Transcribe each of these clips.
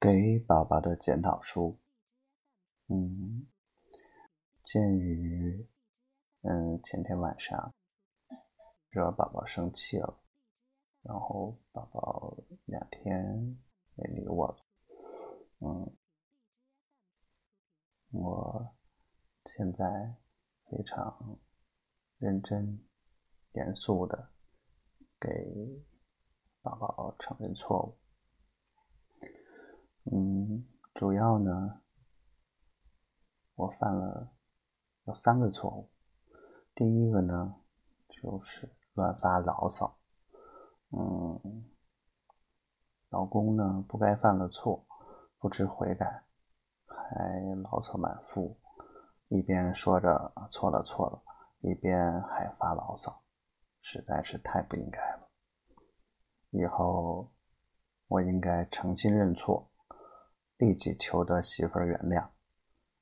给宝宝的检讨书。嗯，鉴于嗯前天晚上惹宝宝生气了，然后宝宝两天没理我了。嗯，我现在非常认真、严肃的给宝宝承认错误。嗯，主要呢，我犯了有三个错误。第一个呢，就是乱发牢骚。嗯，老公呢不该犯了错，不知悔改，还牢骚满腹，一边说着错了错了，一边还发牢骚，实在是太不应该了。以后我应该诚心认错。立即求得媳妇原谅，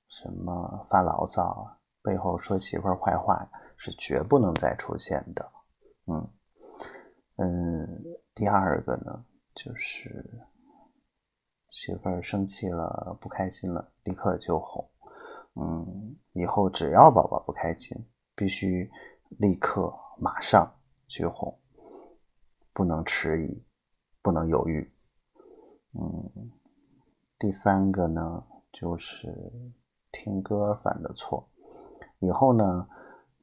什么发牢骚啊、背后说媳妇坏话是绝不能再出现的。嗯嗯，第二个呢，就是媳妇生气了、不开心了，立刻就哄。嗯，以后只要宝宝不开心，必须立刻马上去哄，不能迟疑，不能犹豫。嗯。第三个呢，就是听歌犯的错。以后呢，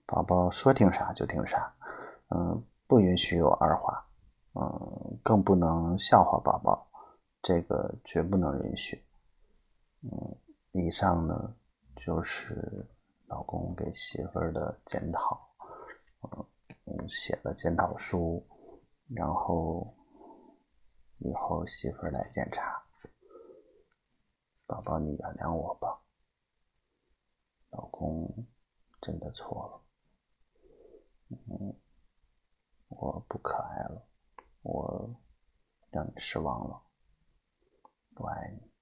宝宝说听啥就听啥，嗯，不允许有二话，嗯，更不能笑话宝宝，这个绝不能允许。嗯，以上呢就是老公给媳妇儿的检讨，嗯，写了检讨书，然后以后媳妇儿来检查。宝宝，你原谅我吧，老公真的错了，嗯，我不可爱了，我让你失望了，我爱你。